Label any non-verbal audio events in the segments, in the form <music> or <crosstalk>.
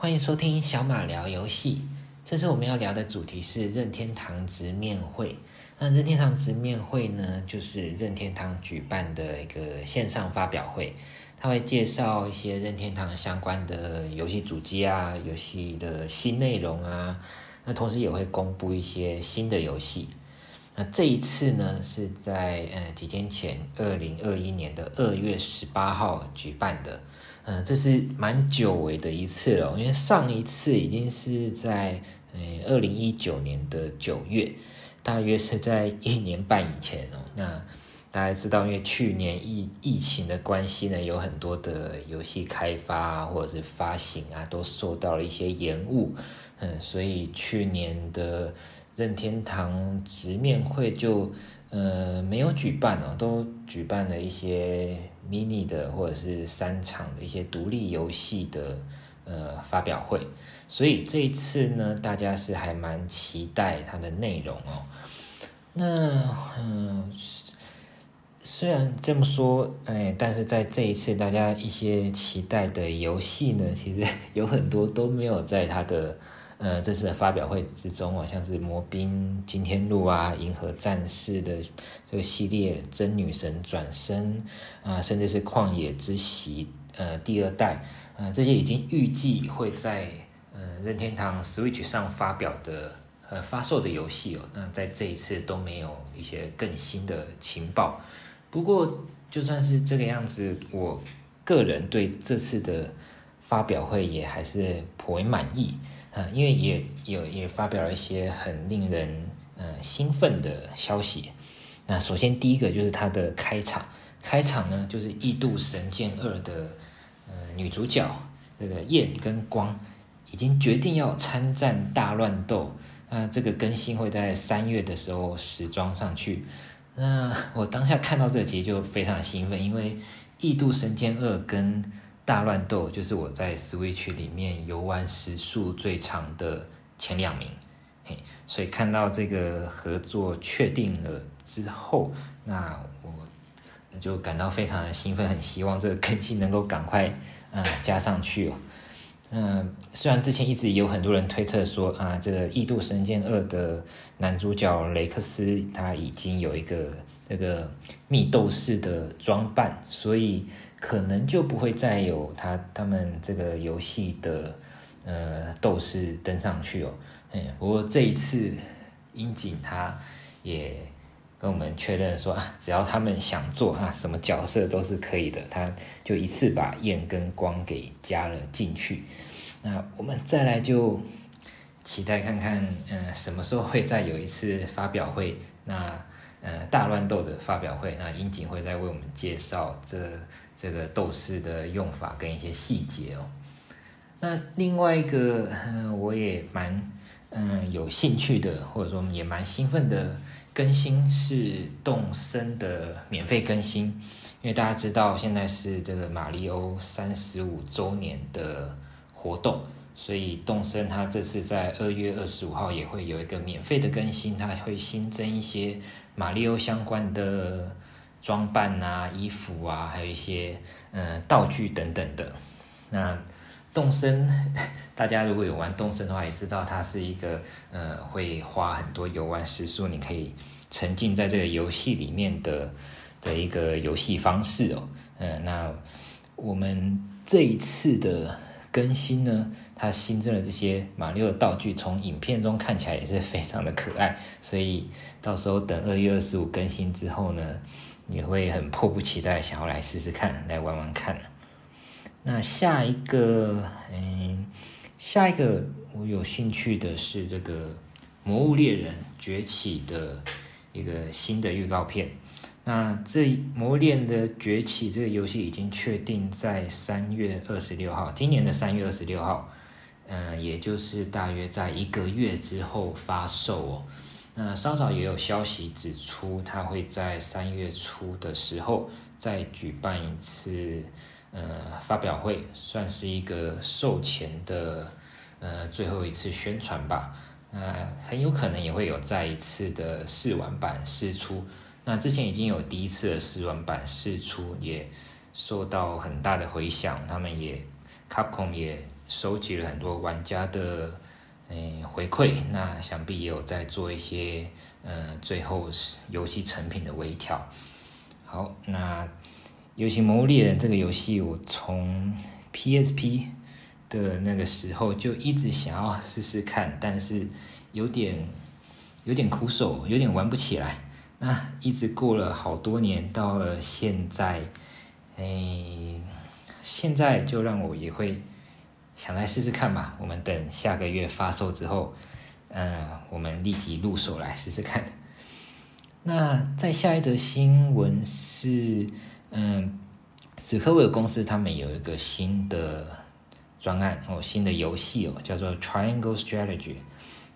欢迎收听小马聊游戏。这次我们要聊的主题是任天堂直面会。那任天堂直面会呢，就是任天堂举办的一个线上发表会，它会介绍一些任天堂相关的游戏主机啊、游戏的新内容啊。那同时也会公布一些新的游戏。那这一次呢，是在呃几天前，二零二一年的二月十八号举办的。嗯、这是蛮久违的一次了，因为上一次已经是在呃二零一九年的九月，大约是在一年半以前哦。那大家知道，因为去年疫疫情的关系呢，有很多的游戏开发啊，或者是发行啊，都受到了一些延误。嗯，所以去年的任天堂直面会就呃没有举办哦，都举办了一些。mini 的或者是三场的一些独立游戏的呃发表会，所以这一次呢，大家是还蛮期待它的内容哦。那嗯、虽然这么说，哎，但是在这一次大家一些期待的游戏呢，其实有很多都没有在它的。呃，这次的发表会之中啊，像是《魔兵惊天录》啊，《银河战士》的这个系列，《真女神转生》啊，甚至是《旷野之息》呃第二代，呃，这些已经预计会在呃任天堂 Switch 上发表的呃发售的游戏哦，那在这一次都没有一些更新的情报。不过就算是这个样子，我个人对这次的发表会也还是颇为满意。啊，因为也有也发表了一些很令人呃兴奋的消息。那首先第一个就是它的开场，开场呢就是《异度神剑二》的呃女主角这个焰跟光已经决定要参战大乱斗。那这个更新会在三月的时候时装上去。那我当下看到这集就非常兴奋，因为《异度神剑二》跟大乱斗就是我在 Switch 里面游玩时数最长的前两名，嘿，所以看到这个合作确定了之后，那我就感到非常的兴奋，很希望这个更新能够赶快呃加上去哦。嗯、虽然之前一直有很多人推测说啊，这个《异度神剑二》的男主角雷克斯他已经有一个那个密斗士的装扮，所以。可能就不会再有他他们这个游戏的呃斗士登上去哦。嗯，不过这一次樱井他也跟我们确认说啊，只要他们想做啊，什么角色都是可以的。他就一次把焰跟光给加了进去。那我们再来就期待看看，嗯、什么时候会再有一次发表会？那呃大乱斗的发表会，那樱井会再为我们介绍这。这个斗士的用法跟一些细节哦。那另外一个，嗯，我也蛮嗯有兴趣的，或者说也蛮兴奋的更新是动森的免费更新，因为大家知道现在是这个马里欧三十五周年的活动，所以动森它这次在二月二十五号也会有一个免费的更新，它会新增一些马里奥相关的。装扮啊，衣服啊，还有一些嗯、道具等等的。那动森，大家如果有玩动森的话，也知道它是一个呃会花很多游玩时数，你可以沉浸在这个游戏里面的的一个游戏方式哦。嗯、那我们这一次的更新呢，它新增了这些马六的道具，从影片中看起来也是非常的可爱，所以到时候等二月二十五更新之后呢。也会很迫不及待想要来试试看，来玩玩看。那下一个，嗯，下一个我有兴趣的是这个《魔物猎人崛起》的一个新的预告片。那这《魔物猎人的崛起》这个游戏已经确定在三月二十六号，今年的三月二十六号，嗯，也就是大约在一个月之后发售哦。那稍早也有消息指出，他会在三月初的时候再举办一次呃发表会，算是一个售前的呃最后一次宣传吧。那很有可能也会有再一次的试玩版试出。那之前已经有第一次的试玩版试出，也受到很大的回响。他们也 Capcom 也收集了很多玩家的诶回馈，那想必也有在做一些呃最后游戏成品的微调。好，那《游戏魔物猎人》这个游戏，我从 PSP 的那个时候就一直想要试试看，但是有点有点苦手，有点玩不起来。那一直过了好多年，到了现在，诶，现在就让我也会想来试试看吧。我们等下个月发售之后，嗯、我们立即入手来试试看。<laughs> 那在下一则新闻是，嗯，史克威尔公司他们有一个新的专案哦，新的游戏哦，叫做 Triangle Strategy。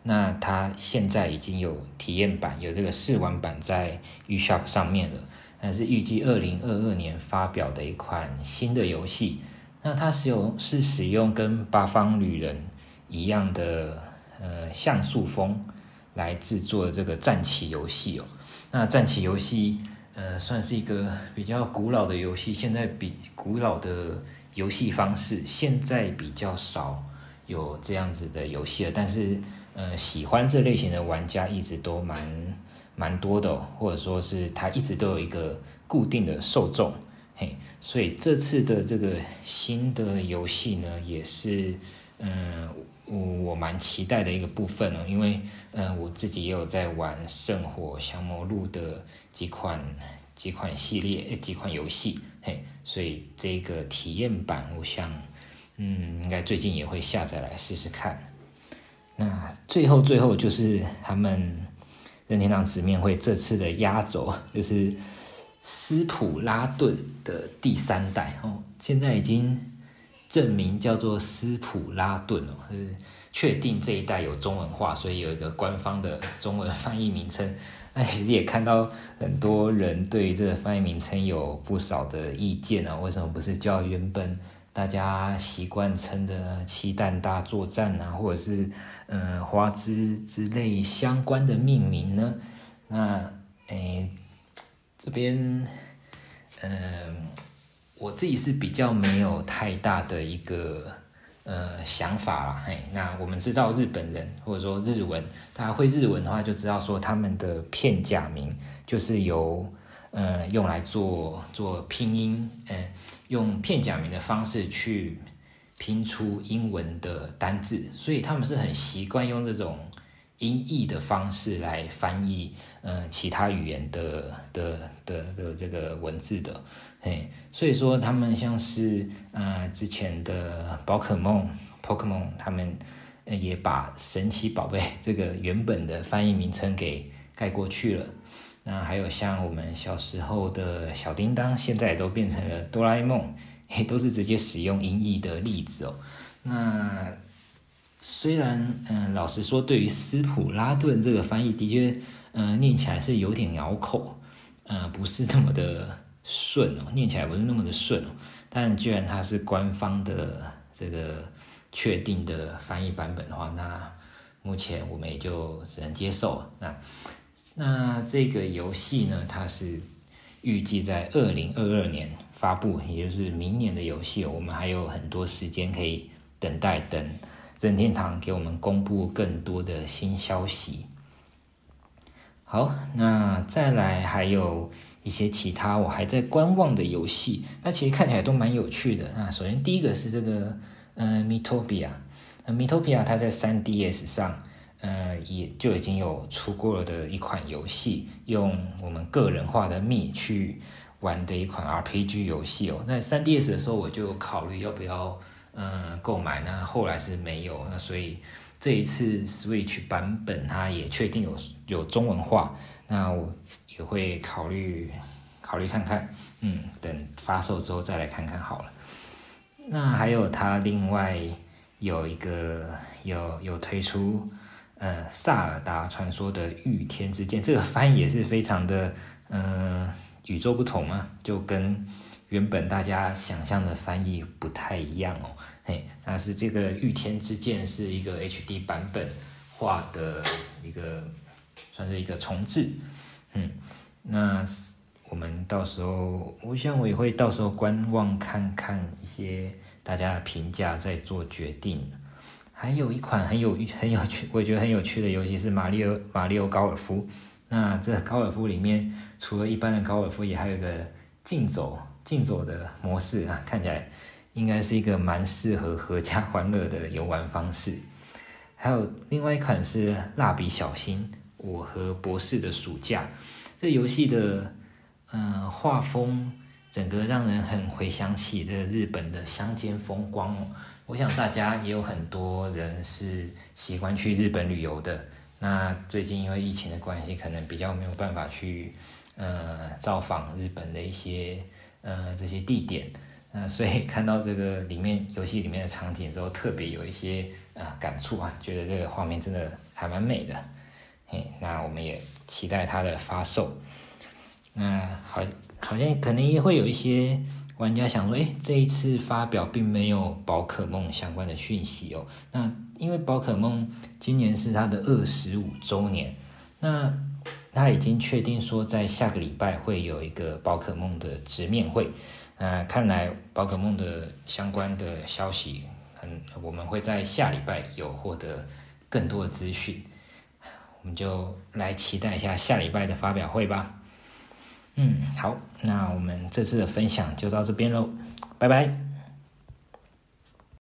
那它现在已经有体验版，有这个试玩版在 eShop 上面了。那是预计二零二二年发表的一款新的游戏。那它是有是使用跟八方旅人一样的呃像素风来制作的这个战棋游戏哦。那战棋游戏，呃，算是一个比较古老的游戏。现在比古老的游戏方式，现在比较少有这样子的游戏了。但是，呃，喜欢这类型的玩家一直都蛮蛮多的哦，或者说是它一直都有一个固定的受众。嘿，所以这次的这个新的游戏呢，也是，嗯。我蛮期待的一个部分哦，因为嗯、呃，我自己也有在玩《圣火降魔录》的几款几款系列几款游戏，嘿，所以这个体验版，我想嗯，应该最近也会下载来试试看。那最后最后就是他们任天堂直面会这次的压轴，就是斯普拉顿的第三代哦，现在已经。证明叫做斯普拉顿哦，是确定这一代有中文化，所以有一个官方的中文翻译名称。那其实也看到很多人对于这个翻译名称有不少的意见啊，为什么不是叫原本大家习惯称的“七弹大作战”啊，或者是嗯、花枝之类相关的命名呢？那诶，这边嗯。我自己是比较没有太大的一个呃想法啦，嘿，那我们知道日本人或者说日文，大家会日文的话就知道说他们的片假名就是由呃用来做做拼音，嗯、用片假名的方式去拼出英文的单字，所以他们是很习惯用这种音译的方式来翻译呃其他语言的的的的，的这个文字的。嘿，所以说他们像是呃之前的宝可梦 Pokemon，他们也把神奇宝贝 <laughs> 这个原本的翻译名称给盖过去了。那还有像我们小时候的小叮当，现在都变成了哆啦 A 梦，也都是直接使用音译的例子哦。那虽然嗯、老实说，对于斯普拉顿这个翻译，的确嗯、念起来是有点咬口，嗯、不是那么的。顺哦，念起来不是那么的顺哦，但既然它是官方的这个确定的翻译版本的话，那目前我们也就只能接受。那那这个游戏呢，它是预计在二零二二年发布，也就是明年的游戏。我们还有很多时间可以等待，等任天堂给我们公布更多的新消息。好，那再来还有。一些其他我还在观望的游戏，那其实看起来都蛮有趣的。那首先第一个是这个，呃，Miitopia，呃，Miitopia 它在 3DS 上，呃，也就已经有出过了的一款游戏，用我们个人化的 Me 去玩的一款 RPG 游戏哦。那 3DS 的时候我就考虑要不要，呃，购买，那后来是没有。那所以这一次 Switch 版本它也确定有有中文化。那我也会考虑考虑看看，嗯，等发售之后再来看看好了。那还有它另外有一个有有推出，呃，萨尔达传说的御天之剑，这个翻译也是非常的，呃，与众不同嘛，就跟原本大家想象的翻译不太一样哦。嘿，那是这个御天之剑是一个 HD 版本画的一个。算是一个重置，嗯，那我们到时候，我想我也会到时候观望看看一些大家的评价再做决定。还有一款很有 <laughs> 很有趣，我觉得很有趣的游戏是马里奥马里奥高尔夫。那这高尔夫里面，除了一般的高尔夫，也还有一个竞走竞走的模式啊，看起来应该是一个蛮适合阖家欢乐的游玩方式。还有另外一款是《蜡笔小新：我和博士的暑假》，这游戏的嗯画风，整个让人很回想起的日本的乡间风光哦。我想大家也有很多人是喜欢去日本旅游的。那最近因为疫情的关系，可能比较没有办法去呃造访日本的一些呃这些地点。那所以看到这个里面游戏里面的场景之后，特别有一些、呃、感触啊，觉得这个画面真的还蛮美的。嘿，那我们也期待它的发售。那好，好像可能也会有一些。玩家想说，诶，这一次发表并没有宝可梦相关的讯息哦。那因为宝可梦今年是它的二十五周年，那他已经确定说在下个礼拜会有一个宝可梦的直面会。那看来宝可梦的相关的消息，很我们会在下礼拜有获得更多的资讯。我们就来期待一下下礼拜的发表会吧。嗯，好，那我们这次的分享就到这边喽，拜拜。